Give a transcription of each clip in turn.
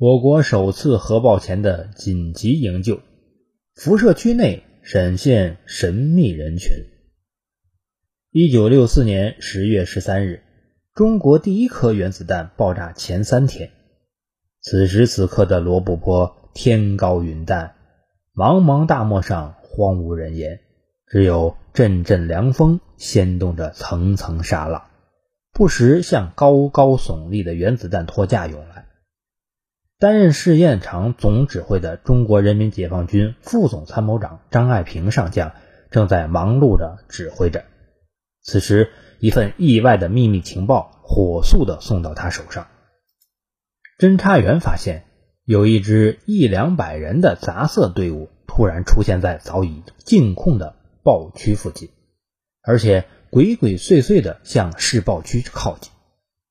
我国首次核爆前的紧急营救，辐射区内闪现神秘人群。一九六四年十月十三日，中国第一颗原子弹爆炸前三天。此时此刻的罗布泊，天高云淡，茫茫大漠上荒无人烟，只有阵阵凉风掀动着层层沙浪，不时向高高耸立的原子弹托架涌来。担任试验场总指挥的中国人民解放军副总参谋长张爱萍上将正在忙碌着指挥着。此时，一份意外的秘密情报火速的送到他手上。侦查员发现，有一支一两百人的杂色队伍突然出现在早已禁控的爆区附近，而且鬼鬼祟祟的向试爆区靠近。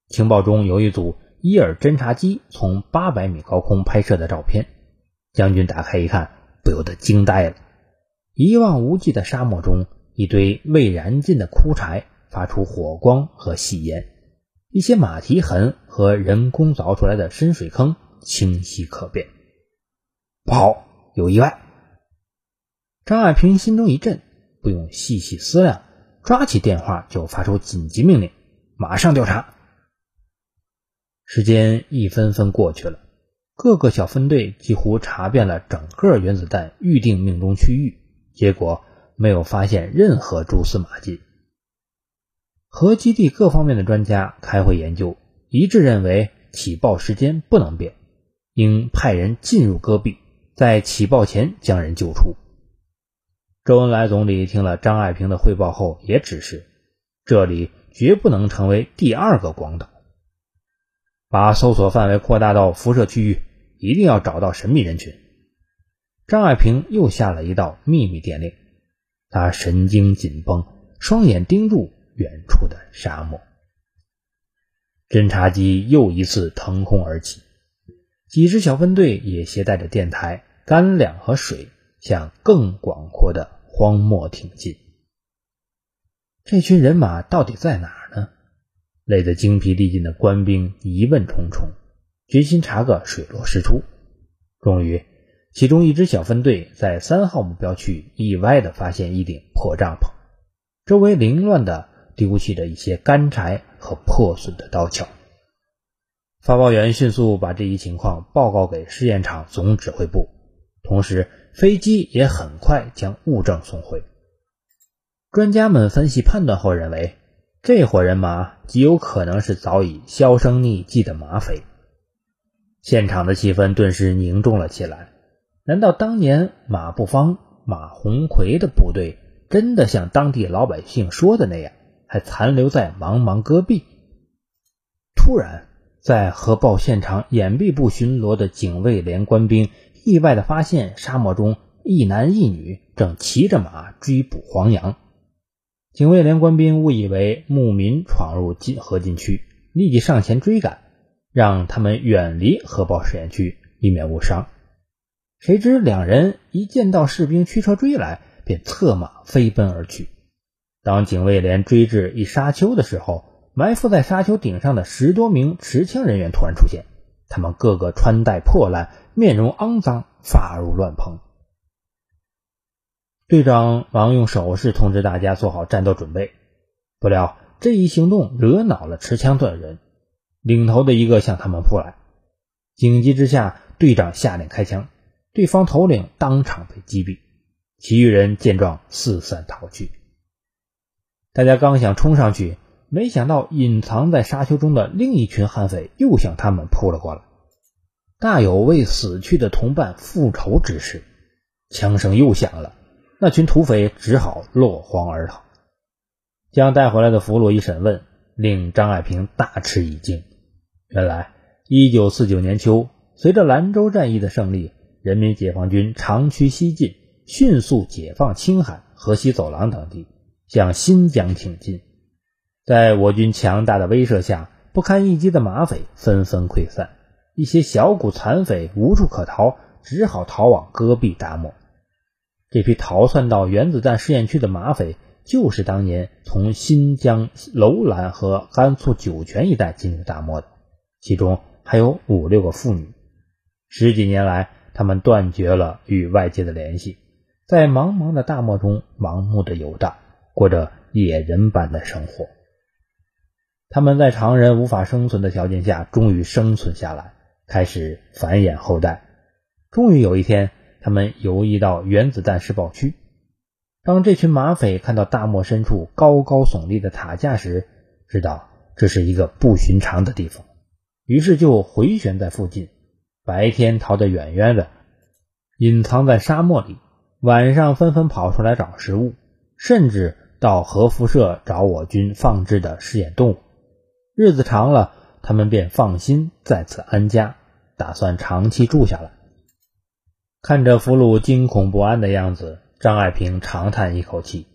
情报中有一组。伊尔侦察机从八百米高空拍摄的照片，将军打开一看，不由得惊呆了。一望无际的沙漠中，一堆未燃尽的枯柴发出火光和细烟，一些马蹄痕和人工凿出来的深水坑清晰可辨。不好，有意外！张爱萍心中一震，不用细细思量，抓起电话就发出紧急命令：马上调查！时间一分分过去了，各个小分队几乎查遍了整个原子弹预定命中区域，结果没有发现任何蛛丝马迹。核基地各方面的专家开会研究，一致认为起爆时间不能变，应派人进入戈壁，在起爆前将人救出。周恩来总理听了张爱萍的汇报后，也指示，这里绝不能成为第二个广岛。把搜索范围扩大到辐射区域，一定要找到神秘人群。张爱萍又下了一道秘密电令，他神经紧绷，双眼盯住远处的沙漠。侦察机又一次腾空而起，几支小分队也携带着电台、干粮和水，向更广阔的荒漠挺进。这群人马到底在哪儿呢？累得精疲力尽的官兵疑问重重，决心查个水落石出。终于，其中一支小分队在三号目标区意外地发现一顶破帐篷，周围凌乱地丢弃着一些干柴和破损的刀鞘。发报员迅速把这一情况报告给试验场总指挥部，同时飞机也很快将物证送回。专家们分析判断后认为。这伙人马极有可能是早已销声匿迹的马匪。现场的气氛顿时凝重了起来。难道当年马步芳、马鸿逵的部队真的像当地老百姓说的那样，还残留在茫茫戈壁？突然，在核爆现场掩蔽部巡逻的警卫连官兵意外地发现，沙漠中一男一女正骑着马追捕黄羊。警卫连官兵误以为牧民闯入禁核禁区，立即上前追赶，让他们远离核爆试验区，以免误伤。谁知两人一见到士兵驱车追来，便策马飞奔而去。当警卫连追至一沙丘的时候，埋伏在沙丘顶上的十多名持枪人员突然出现，他们个个穿戴破烂，面容肮脏，发如乱蓬。队长忙用手势通知大家做好战斗准备，不料这一行动惹恼了持枪的人，领头的一个向他们扑来。紧急之下，队长下令开枪，对方头领当场被击毙，其余人见状四散逃去。大家刚想冲上去，没想到隐藏在沙丘中的另一群悍匪又向他们扑了过来，大有为死去的同伴复仇之势。枪声又响了。那群土匪只好落荒而逃。将带回来的俘虏一审问，令张爱萍大吃一惊。原来，一九四九年秋，随着兰州战役的胜利，人民解放军长驱西进，迅速解放青海、河西走廊等地，向新疆挺进。在我军强大的威慑下，不堪一击的马匪纷纷溃散，一些小股残匪无处可逃，只好逃往戈壁大漠。这批逃窜到原子弹试验区的马匪，就是当年从新疆楼兰和甘肃酒泉一带进入大漠的，其中还有五六个妇女。十几年来，他们断绝了与外界的联系，在茫茫的大漠中盲目的游荡，过着野人般的生活。他们在常人无法生存的条件下，终于生存下来，开始繁衍后代。终于有一天，他们游移到原子弹试爆区。当这群马匪看到大漠深处高高耸立的塔架时，知道这是一个不寻常的地方，于是就回旋在附近。白天逃得远远的，隐藏在沙漠里；晚上纷纷跑出来找食物，甚至到核辐射找我军放置的试验动物。日子长了，他们便放心在此安家，打算长期住下来。看着俘虏惊恐不安的样子，张爱萍长叹一口气。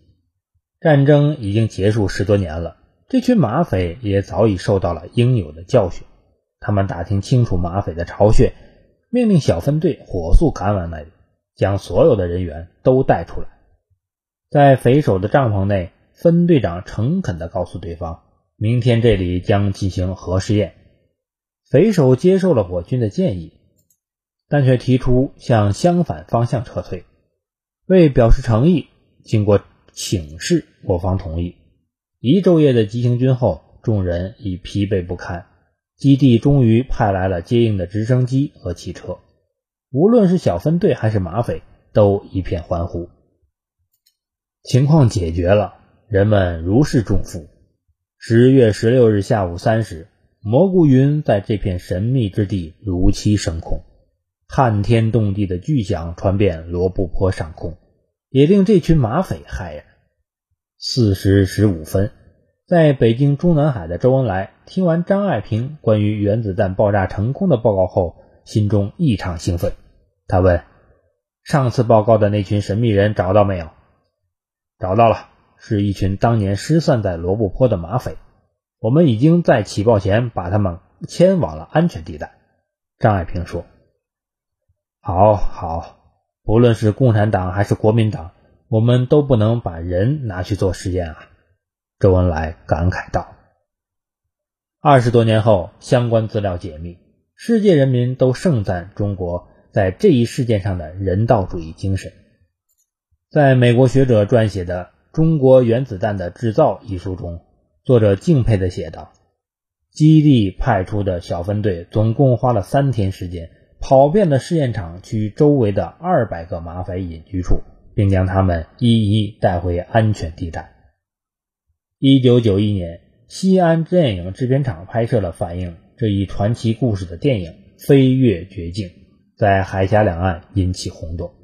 战争已经结束十多年了，这群马匪也早已受到了应有的教训。他们打听清楚马匪的巢穴，命令小分队火速赶往那里，将所有的人员都带出来。在匪首的帐篷内，分队长诚恳地告诉对方，明天这里将进行核试验。匪首接受了我军的建议，但却提出向相反方向撤退。为表示诚意，经过请示，我方同意。一昼夜的急行军后，众人已疲惫不堪。基地终于派来了接应的直升机和汽车，无论是小分队还是马匪，都一片欢呼。情况解决了，人们如释重负。十月十六日下午三时，蘑菇云在这片神秘之地如期升空，撼天动地的巨响传遍罗布泊上空，也令这群马匪骇然。四时十五分。在北京中南海的周恩来听完张爱萍关于原子弹爆炸成功的报告后，心中异常兴奋。他问：“上次报告的那群神秘人找到没有？”“找到了，是一群当年失散在罗布泊的马匪。我们已经在起爆前把他们迁往了安全地带。”张爱萍说：“好好，不论是共产党还是国民党，我们都不能把人拿去做实验啊。”周恩来感慨道：“二十多年后，相关资料解密，世界人民都盛赞中国在这一事件上的人道主义精神。”在美国学者撰写的《中国原子弹的制造》一书中，作者敬佩地写道：“基地派出的小分队总共花了三天时间，跑遍了试验场区周围的二百个马匪隐居处，并将他们一一带回安全地带。”一九九一年，西安电影制片厂拍摄了反映这一传奇故事的电影《飞越绝境》，在海峡两岸引起轰动。